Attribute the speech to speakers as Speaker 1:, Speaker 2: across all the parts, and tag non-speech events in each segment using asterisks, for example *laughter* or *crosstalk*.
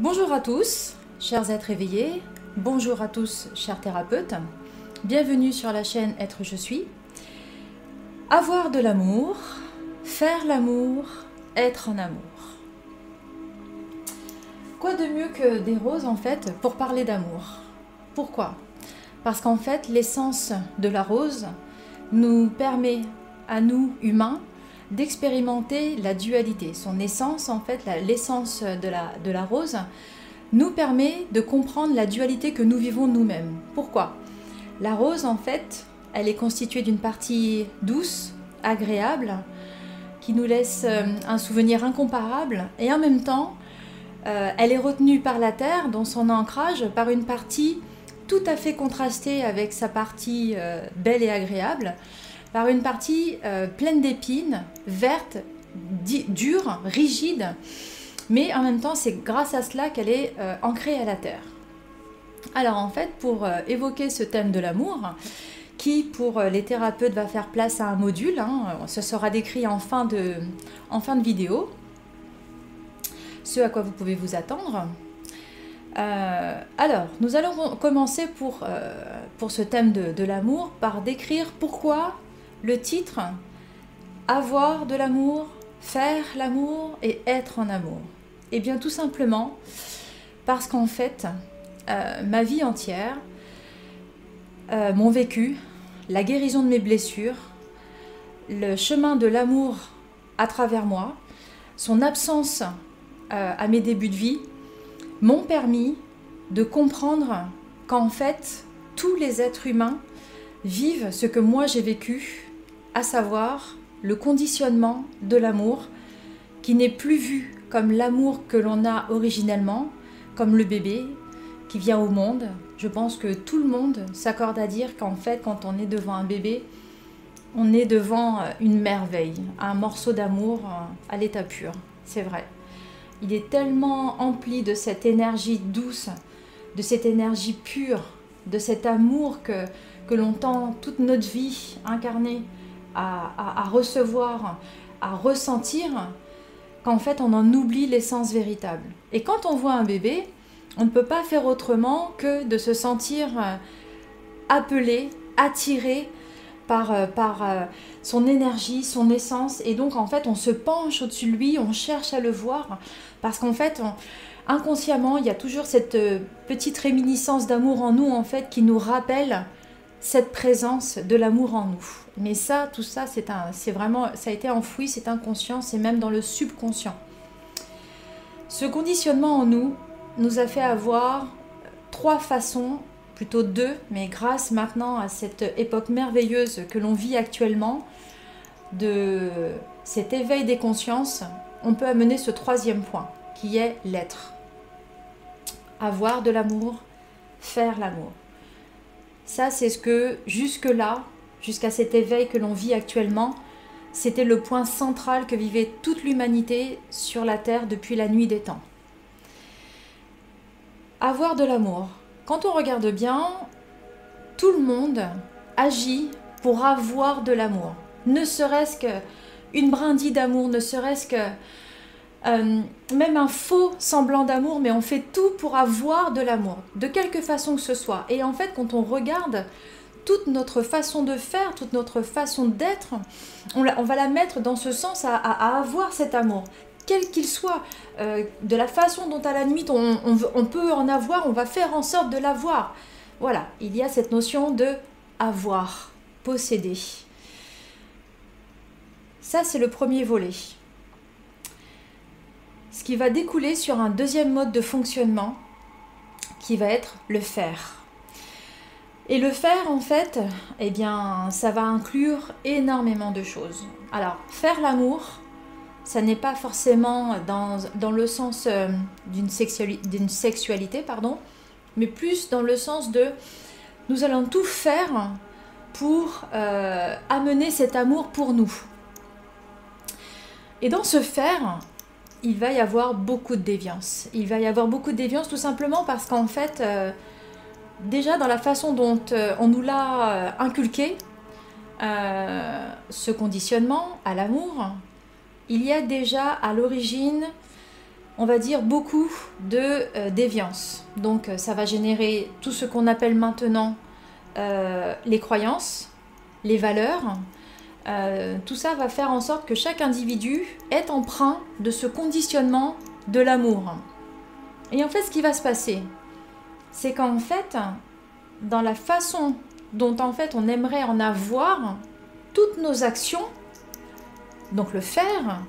Speaker 1: Bonjour à tous, chers êtres éveillés. Bonjour à tous, chers thérapeutes. Bienvenue sur la chaîne Être Je suis. Avoir de l'amour, faire l'amour, être en amour. Quoi de mieux que des roses en fait pour parler d'amour? Pourquoi? Parce qu'en fait l'essence de la rose nous permet à nous humains d'expérimenter la dualité. Son essence, en fait, l'essence de la, rose, nous permet de comprendre la dualité que nous vivons nous-mêmes. Pourquoi? La rose, en fait, elle est constituée d'une partie douce, agréable, qui nous laisse euh, un souvenir incomparable, et en même temps, euh, elle est retenue par la terre, dans son ancrage, par une partie tout à fait contrastée avec sa partie euh, belle et agréable, par une partie euh, pleine d'épines, verte, dure, rigide, mais en même temps c'est grâce à cela qu'elle est euh, ancrée à la terre. Alors en fait, pour euh, évoquer ce thème de l'amour, qui pour les thérapeutes va faire place à un module, hein, ce sera décrit en fin, de, vidéo, ce à quoi vous pouvez vous attendre. alors, nous allons commencer pour, ce thème de l'amour par décrire pourquoi le titre Avoir de l'amour, faire l'amour et être en amour. Eh bien tout simplement parce qu'en fait, euh, ma vie entière, euh, mon vécu, la guérison de mes blessures, le chemin de l'amour à travers moi, son absence euh, à mes débuts de vie, m'ont permis de comprendre qu'en fait, tous les êtres humains vivent ce que moi j'ai vécu à savoir le conditionnement de l'amour qui n'est plus vu comme l'amour que l'on a originellement, comme le bébé qui vient au monde. Je pense que tout le monde s'accorde à dire qu'en fait, quand on est devant un bébé, on est devant une merveille, un morceau d'amour à l'état pur. C'est vrai. Il est tellement empli de cette énergie douce, de cette énergie pure, de cet amour que, que l'on tend toute notre vie incarner à, recevoir, à ressentir, qu'en fait on en oublie l'essence véritable. Et quand on voit un bébé, on ne peut pas faire autrement que de se sentir euh, appelé, attiré par, euh, euh, son énergie, son essence. Et donc en fait on se penche au-dessus de lui, on cherche à le voir, parce qu'en fait inconsciemment il y a toujours cette petite réminiscence d'amour en nous en fait qui nous rappelle cette présence de l'amour en nous. Mais ça, tout ça, c'est un, c'est vraiment, ça a été enfoui, c'est inconscient, c'est même dans le subconscient. Ce conditionnement en nous nous a fait avoir trois façons, plutôt deux, mais grâce maintenant à cette époque merveilleuse que l'on vit actuellement, de cet éveil des consciences, on peut amener ce troisième point, qui est l'être. Avoir de l'amour, faire l'amour. Ça, c'est ce que jusque-là, jusqu'à cet éveil que l'on vit actuellement, c'était le point central que vivait toute l'humanité sur la Terre depuis la nuit des temps. Avoir de l'amour. Quand on regarde bien, tout le monde agit pour avoir de l'amour. Ne serait-ce qu'une brindille d'amour, ne serait-ce que euh, même un faux semblant d'amour, mais on fait tout pour avoir de l'amour, de quelque façon que ce soit. Et en fait, quand on regarde toute notre façon de faire, toute notre façon d'être, on, va la mettre dans ce sens à, avoir cet amour, quel qu'il soit, euh, de la façon dont à la limite on, on, peut en avoir, on va faire en sorte de l'avoir. Voilà, il y a cette notion de avoir, posséder. Ça, c'est le premier volet ce qui va découler sur un deuxième mode de fonctionnement qui va être le faire. Et le faire, en fait, eh bien, ça va inclure énormément de choses. Alors, faire l'amour, ça n'est pas forcément dans, le sens euh, d'une sexualité, pardon, mais plus dans le sens de nous allons tout faire pour euh, amener cet amour pour nous. Et dans ce faire, il va y avoir beaucoup de déviance. Il va y avoir beaucoup de déviance tout simplement parce qu'en fait, euh, déjà dans la façon dont euh, on nous l'a euh, inculqué, ce conditionnement à l'amour, il y a déjà à l'origine on va dire, beaucoup de déviance. Donc ça va générer tout ce qu'on appelle maintenant les croyances, les valeurs. Tout ça va faire en sorte que chaque individu est emprunt de ce conditionnement de l'amour. Et en fait, ce qui va se passer, c'est qu'en fait, dans la façon dont en fait on aimerait en avoir, toutes nos actions, donc le faire,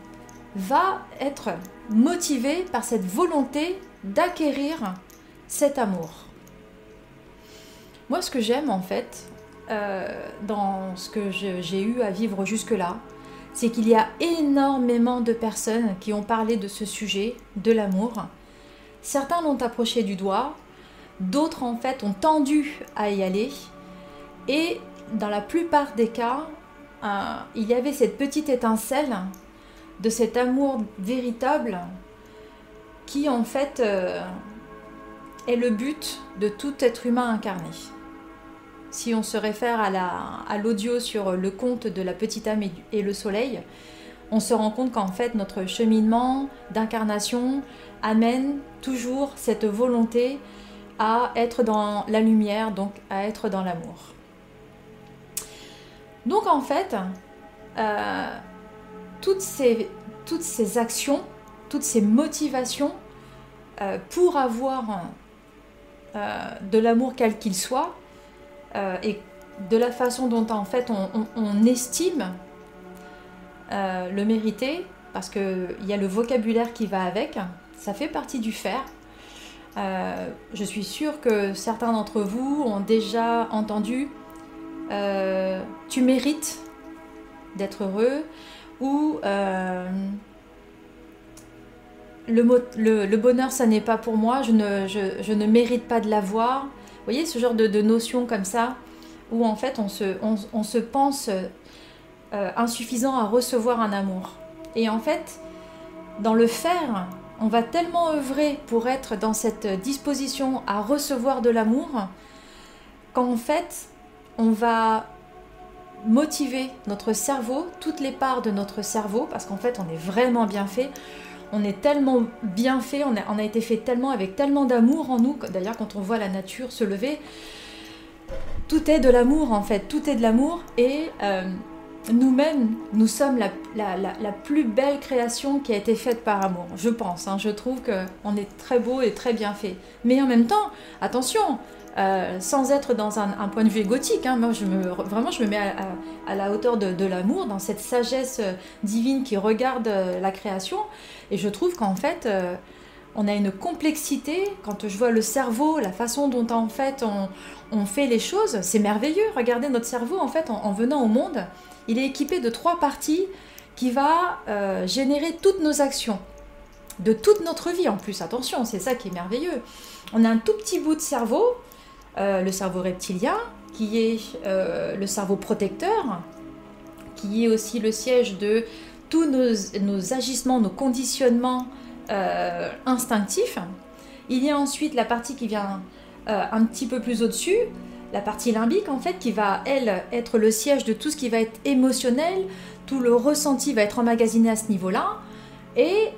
Speaker 1: va être motivé par cette volonté d'acquérir cet amour. Moi, ce que j'aime en fait, euh, dans ce que j'ai eu à vivre jusque-là, c'est qu'il y a énormément de personnes qui ont parlé de ce sujet, de l'amour. Certains l'ont approché du doigt, d'autres en fait ont tendu à y aller, et dans la plupart des cas, euh, il y avait cette petite étincelle de cet amour véritable qui en fait euh, est le but de tout être humain incarné. Si on se réfère à l'audio sur le conte de la petite âme et, le soleil, on se rend compte qu'en fait notre cheminement d'incarnation amène toujours cette volonté à être dans la lumière, donc à être dans l'amour. Donc en fait, euh, toutes ces, actions, toutes ces motivations euh, pour avoir euh, de l'amour quel qu'il soit, euh, et de la façon dont en fait on, estime le mériter, parce qu'il y a le vocabulaire qui va avec, ça fait partie du faire. je suis sûre que certains d'entre vous ont déjà entendu tu mérites d'être heureux, ou euh, le, bonheur, ça n'est pas pour moi, je ne, mérite pas de l'avoir. Vous voyez ce genre de, notion comme ça, où en fait on se, pense euh, insuffisant à recevoir un amour. Et en fait, dans le faire, on va tellement œuvrer pour être dans cette disposition à recevoir de l'amour, qu'en fait, on va motiver notre cerveau, toutes les parts de notre cerveau, parce qu'en fait on est vraiment bien fait. On est tellement bien fait, on a, été fait tellement avec tellement d'amour en nous. D'ailleurs, quand on voit la nature se lever, tout est de l'amour en fait, tout est de l'amour. Et euh, nous-mêmes, nous sommes la, plus belle création qui a été faite par amour, je pense. Hein. je trouve qu'on est très beau et très bien fait. Mais en même temps, attention, euh, sans être dans un, point de vue égotique. Hein. Moi, vraiment, je me mets à, la hauteur de, l'amour, dans cette sagesse euh, divine qui regarde euh, la création. Et je trouve qu'en fait, on a une complexité. Quand je vois le cerveau, la façon dont en fait on, fait les choses, c'est merveilleux. Regardez notre cerveau, en fait, en, venant au monde, il est équipé de trois parties qui va générer toutes nos actions de toute notre vie en plus. Attention, c'est ça qui est merveilleux. On a un tout petit bout de cerveau euh, le cerveau reptilien, qui est euh, le cerveau protecteur, qui est aussi le siège de tous nos, agissements, nos conditionnements euh, instinctifs. Il y a ensuite la partie qui vient un petit peu plus au-dessus, la partie limbique en fait, qui va, elle, être le siège de tout ce qui va être émotionnel, tout le ressenti va être emmagasiné à ce niveau-là, et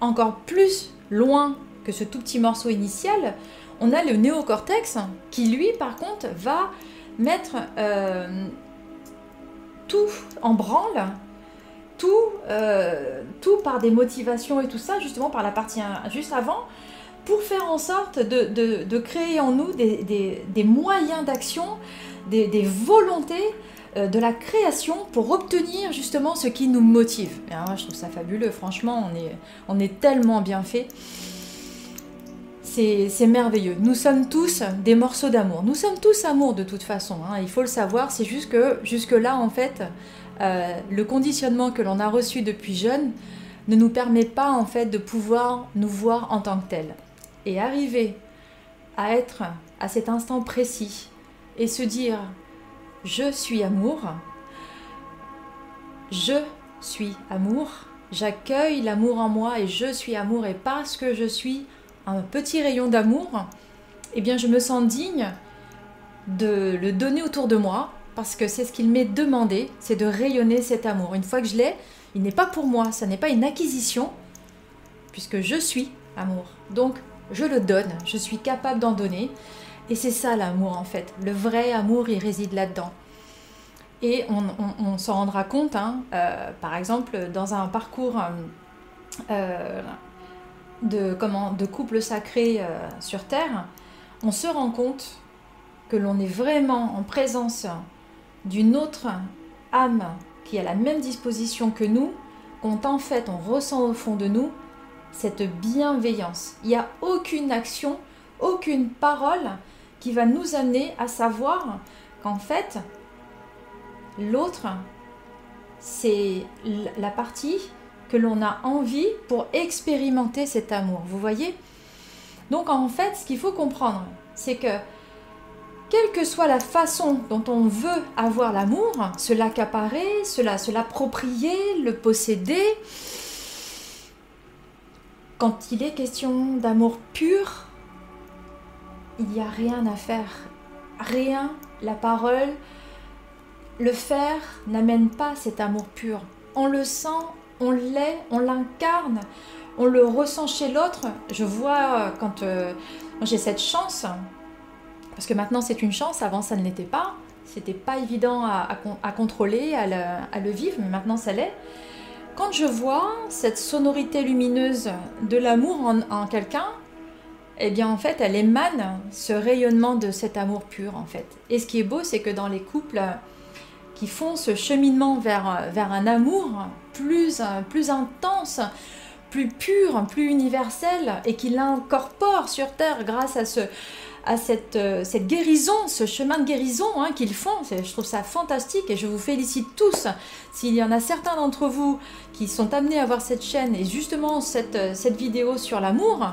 Speaker 1: encore plus loin que ce tout petit morceau initial, on a le néocortex qui, lui, par contre, va mettre euh, tout en branle, tout, euh, tout par des motivations et tout ça, justement par la partie juste avant, pour faire en sorte de, créer en nous des, moyens d'action, des, volontés euh, de la création pour obtenir justement ce qui nous motive. moi, je trouve ça fabuleux, franchement, on est tellement bien fait c'est merveilleux. Nous sommes tous des morceaux d'amour. Nous sommes tous amour de toute façon. Hein. Il faut le savoir. C'est juste que jusque-là, en fait, euh, le conditionnement que l'on a reçu depuis jeune ne nous permet pas, en fait, de pouvoir nous voir en tant que tel. Et arriver à être à cet instant précis et se dire je suis amour, je suis amour, j'accueille l'amour en moi et je suis amour et parce que je suis un petit rayon d'amour, eh bien je me sens digne de le donner autour de moi parce que c'est ce qu'il m'est demandé, c'est de rayonner cet amour. Une fois que je l'ai, il n'est pas pour moi, ça n'est pas une acquisition, puisque je suis amour. Donc, je le donne, je suis capable d'en donner. Et c'est ça l'amour en fait. Le vrai amour, il réside là-dedans. Et on, s'en rendra compte, hein, euh, par exemple, dans un parcours euh, de, comment, de couple sacré euh, sur Terre, on se rend compte que l'on est vraiment en présence d'une autre âme qui a la même disposition que nous, quand en fait on ressent au fond de nous cette bienveillance. Il n'y a aucune action, aucune parole qui va nous amener à savoir qu'en fait, l'autre, c'est la partie que l'on a envie pour expérimenter cet amour. Vous voyez? Donc en fait, ce qu'il faut comprendre, c'est que quelle que soit la façon dont on veut avoir l'amour, se l'accaparer, se l'approprier, le posséder, quand il est question d'amour pur, il n'y a rien à faire. Rien, la parole, le faire n'amène pas cet amour pur. On le sent, on l'est, on l'incarne, on le ressent chez l'autre. Je vois quand euh, j'ai cette chance, parce que maintenant c'est une chance, avant ça ne l'était pas. C'était pas évident à, contrôler, à le, vivre, mais maintenant ça l'est. Quand je vois cette sonorité lumineuse de l'amour en, quelqu'un, eh bien en fait elle émane ce rayonnement de cet amour pur en fait. Et ce qui est beau, c'est que dans les couples qui font ce cheminement vers, vers un amour plus, plus intense, plus pur, plus universel, et qui l'incorpore sur Terre grâce à ce, à cette, euh, guérison, ce chemin de guérison hein, qu'ils font. Je trouve ça fantastique et je vous félicite tous. S'il y en a certains d'entre vous qui sont amenés à voir cette chaîne et justement cette, euh, cette vidéo sur l'amour,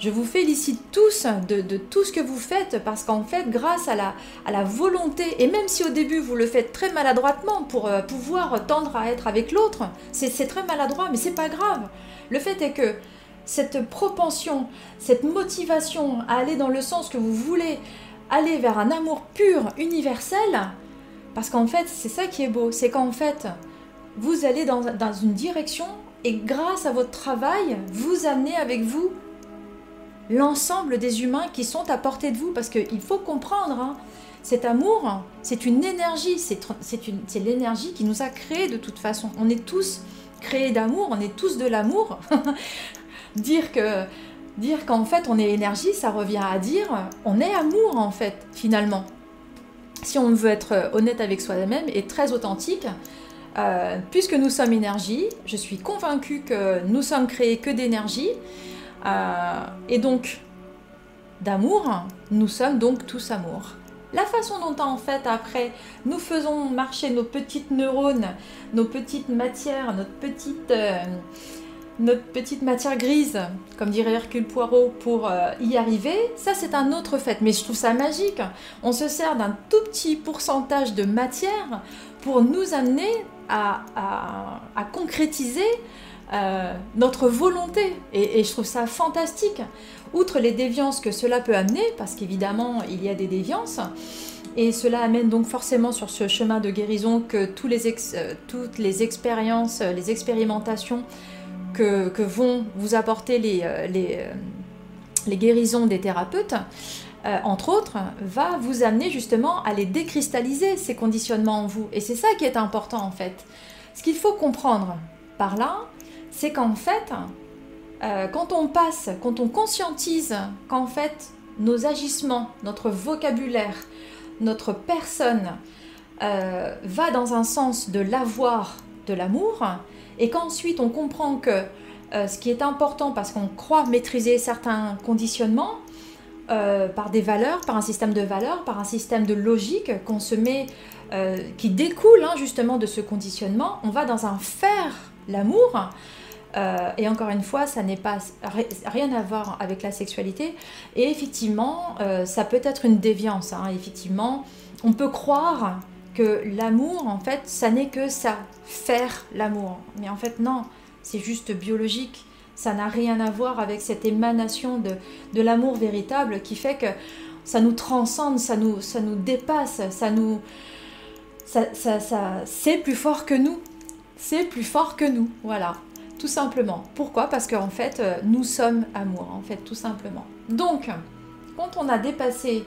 Speaker 1: je vous félicite tous de, tout ce que vous faites parce qu'en fait, grâce à la, à la volonté, et même si au début vous le faites très maladroitement pour euh, pouvoir tendre à être avec l'autre, c'est très maladroit, mais c'est pas grave. Le fait est que cette propension, cette motivation à aller dans le sens que vous voulez, aller vers un amour pur, universel, parce qu'en fait, c'est ça qui est beau, c'est qu'en fait, vous allez dans, une direction et grâce à votre travail, vous amenez avec vous l'ensemble des humains qui sont à portée de vous, parce qu'il faut comprendre, hein, cet amour, c'est une énergie, c'est l'énergie qui nous a créés de toute façon. On est tous créés d'amour, on est tous de l'amour. *laughs* dire que dire qu'en fait on est énergie, ça revient à dire on est amour en fait finalement. Si on veut être honnête avec soi-même et très authentique, euh, puisque nous sommes énergie, je suis convaincue que nous sommes créés que d'énergie euh, et donc d'amour, nous sommes donc tous amour. La façon dont en fait après nous faisons marcher nos petites neurones, nos petites matières, notre petite euh, notre petite matière grise, comme dirait Hercule Poirot, pour euh, y arriver, ça c'est un autre fait. Mais je trouve ça magique. On se sert d'un tout petit pourcentage de matière pour nous amener à, concrétiser euh, notre volonté. Et, je trouve ça fantastique. Outre les déviances que cela peut amener, parce qu'évidemment il y a des déviances, et cela amène donc forcément sur ce chemin de guérison que les euh, toutes les expériences, les expérimentations que, vont vous apporter les, euh, euh, guérisons des thérapeutes, euh, entre autres, va vous amener justement à les décristalliser, ces conditionnements en vous. Et c'est ça qui est important en fait. Ce qu'il faut comprendre par là, c'est qu'en fait, quand on passe, quand on conscientise qu'en fait, nos agissements, notre vocabulaire, notre personne va dans un sens de l'avoir de l'amour, et qu'ensuite on comprend que euh, ce qui est important parce qu'on croit maîtriser certains conditionnements euh, par des valeurs, par un système de valeurs, par un système de logique qu'on se met, euh, qui découle hein, justement de ce conditionnement, on va dans un faire l'amour. Et encore une fois, ça n'est pas rien à voir avec la sexualité. Et effectivement, ça peut être une déviance. Hein. Effectivement, on peut croire que l'amour, en fait, ça n'est que ça, faire l'amour. Mais en fait, non, c'est juste biologique. Ça n'a rien à voir avec cette émanation de, de l'amour véritable qui fait que ça nous transcende, ça nous, ça nous dépasse, ça nous... Ça, ça, ça c'est plus fort que nous. C'est plus fort que nous, voilà. Tout simplement. Pourquoi? Parce qu'en fait, euh, nous sommes amour, en fait, tout simplement. Donc, quand on a dépassé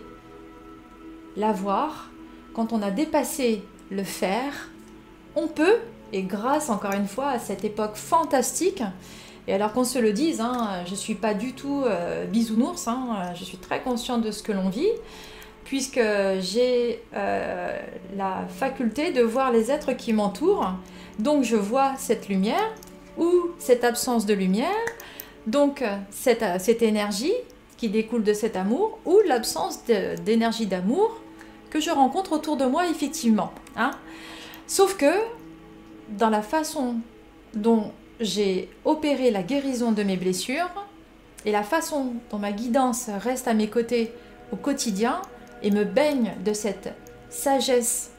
Speaker 1: l'avoir, quand on a dépassé le faire, on peut, et grâce encore une fois à cette époque fantastique, et alors qu'on se le dise, hein, je ne suis pas du tout euh, bisounours, hein, je suis très consciente de ce que l'on vit, puisque j'ai euh, la faculté de voir les êtres qui m'entourent, donc je vois cette lumière, ou cette absence de lumière, donc cette, cette énergie qui découle de cet amour, ou l'absence d'énergie d'amour que je rencontre autour de moi effectivement. Hein. Sauf que dans la façon dont j'ai opéré la guérison de mes blessures et la façon dont ma guidance reste à mes côtés au quotidien et me baigne de cette sagesse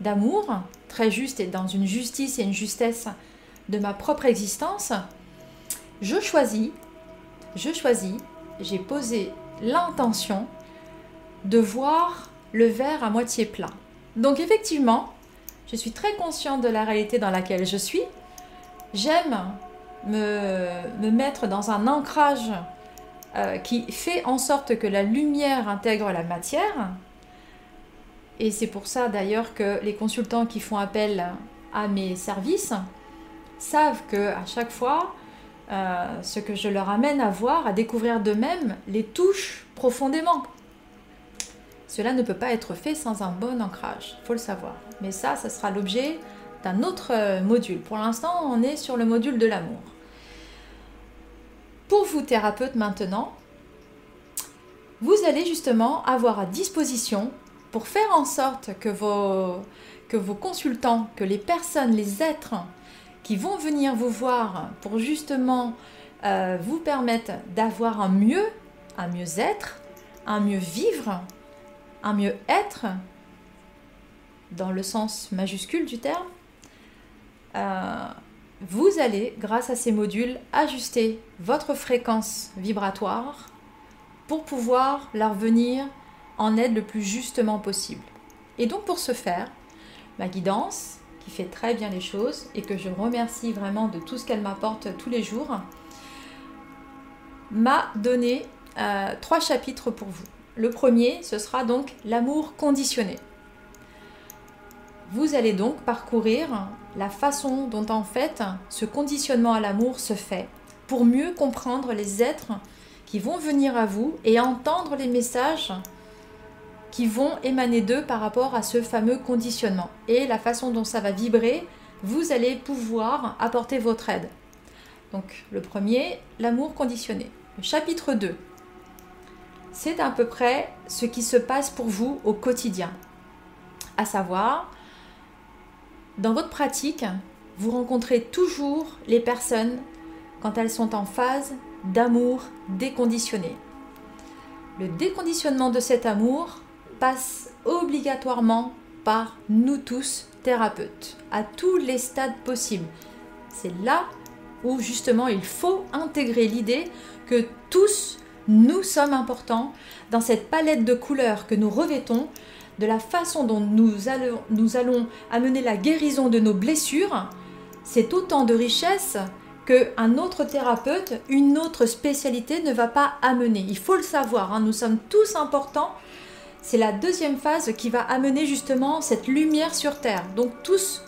Speaker 1: d'amour, très juste et dans une justice et une justesse de ma propre existence, je choisis, je choisis, j'ai posé l'intention de voir le verre à moitié plein. Donc effectivement, je suis très consciente de la réalité dans laquelle je suis. J'aime me, me, mettre dans un ancrage euh, qui fait en sorte que la lumière intègre la matière. Et c'est pour ça d'ailleurs que les consultants qui font appel à mes services savent que à chaque fois, euh, ce que je leur amène à voir, à découvrir d'eux-mêmes, les touche profondément. Cela ne peut pas être fait sans un bon ancrage, faut le savoir. Mais ça, ça sera l'objet d'un autre euh, module. Pour l'instant, on est sur le module de l'amour. Pour vous, thérapeutes, maintenant, vous allez justement avoir à disposition, pour faire en sorte que vos consultants, que les personnes, les êtres qui vont venir vous voir pour justement euh, vous permettre d'avoir un mieux, un mieux-être, un mieux vivre, un mieux être, dans le sens majuscule du terme, euh, vous allez, grâce à ces modules, ajuster votre fréquence vibratoire pour pouvoir leur venir en aide le plus justement possible. Et donc pour ce faire, ma guidance, fait très bien les choses et que je remercie vraiment de tout ce qu'elle m'apporte tous les jours, m'a donné euh, trois chapitres pour vous. Le premier, ce sera donc l'amour conditionné. Vous allez donc parcourir la façon dont en fait ce conditionnement à l'amour se fait pour mieux comprendre les êtres qui vont venir à vous et entendre les messages qui vont émaner d'eux par rapport à ce fameux conditionnement. Et la façon dont ça va vibrer, vous allez pouvoir apporter votre aide. Donc le premier, l'amour conditionné. Le chapitre 2, c'est à peu près ce qui se passe pour vous au quotidien. À savoir, dans votre pratique, vous rencontrez toujours les personnes quand elles sont en phase d'amour déconditionné. Le déconditionnement de cet amour passe obligatoirement par nous tous, thérapeutes, à tous les stades possibles. C'est là où justement il faut intégrer l'idée que tous nous sommes importants dans cette palette de couleurs que nous revêtons, de la façon dont nous allons, amener la guérison de nos blessures. C'est autant de richesse qu'un autre thérapeute, une autre spécialité ne va pas amener. Il faut le savoir, hein. nous sommes tous importants. C'est la deuxième phase qui va amener justement cette lumière sur Terre. Donc tous,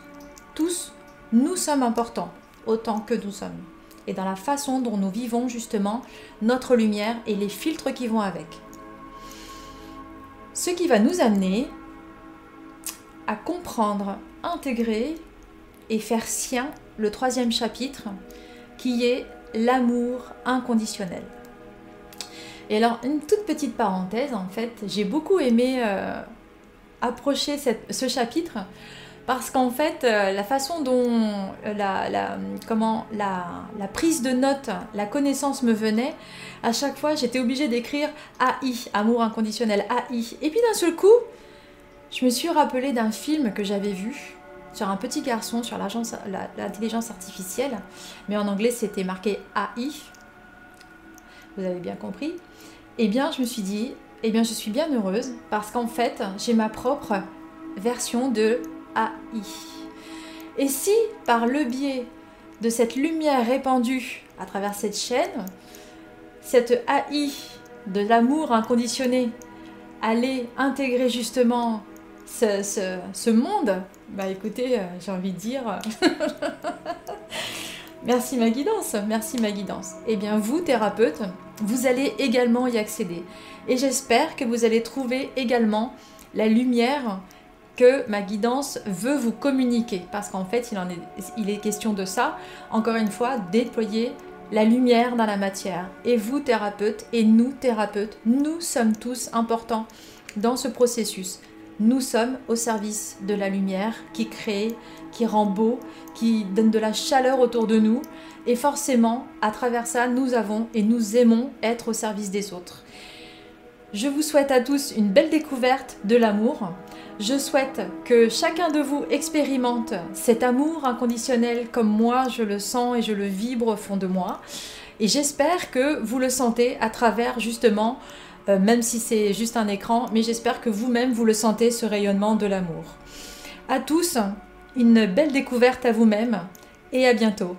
Speaker 1: tous, nous sommes importants, autant que nous sommes et dans la façon dont nous vivons justement notre lumière et les filtres qui vont avec. Ce qui va nous amener à comprendre, intégrer et faire sien le troisième chapitre qui est l'amour inconditionnel. Et alors, une toute petite parenthèse, en fait, j'ai beaucoup aimé euh, approcher ce chapitre parce qu'en fait, euh, la façon dont euh, la, comment, la, la, prise de notes, la connaissance me venait, à chaque fois, j'étais obligée d'écrire AI, amour inconditionnel, AI. Et puis d'un seul coup, je me suis rappelé d'un film que j'avais vu sur un petit garçon sur l'intelligence artificielle, mais en anglais c'était marqué AI. Vous avez bien compris. Eh bien, je me suis dit, eh bien, je suis bien heureuse parce qu'en fait, j'ai ma propre version de AI. Et si, par le biais de cette lumière répandue à travers cette chaîne, cette AI de l'amour inconditionné, aller intégrer justement ce, monde, bah écoutez, euh, j'ai envie de dire, *laughs* merci ma guidance, merci ma guidance. Eh bien vous, thérapeute, vous allez également y accéder. Et j'espère que vous allez trouver également la lumière que ma guidance veut vous communiquer. Parce qu'en fait, il, est, est question de ça. Encore une fois, déployer la lumière dans la matière. Et vous, thérapeute, et nous, thérapeutes, nous sommes tous importants dans ce processus. Nous sommes au service de la lumière qui crée, qui rend beau, qui donne de la chaleur autour de nous. Et forcément, à travers ça, nous avons et nous aimons être au service des autres. Je vous souhaite à tous une belle découverte de l'amour. Je souhaite que chacun de vous expérimente cet amour inconditionnel comme moi je le sens et je le vibre au fond de moi. Et j'espère que vous le sentez à travers justement euh, même si c'est juste un écran, mais j'espère que vous-même vous le sentez, ce rayonnement de l'amour. À tous, une belle découverte à vous-même et à bientôt.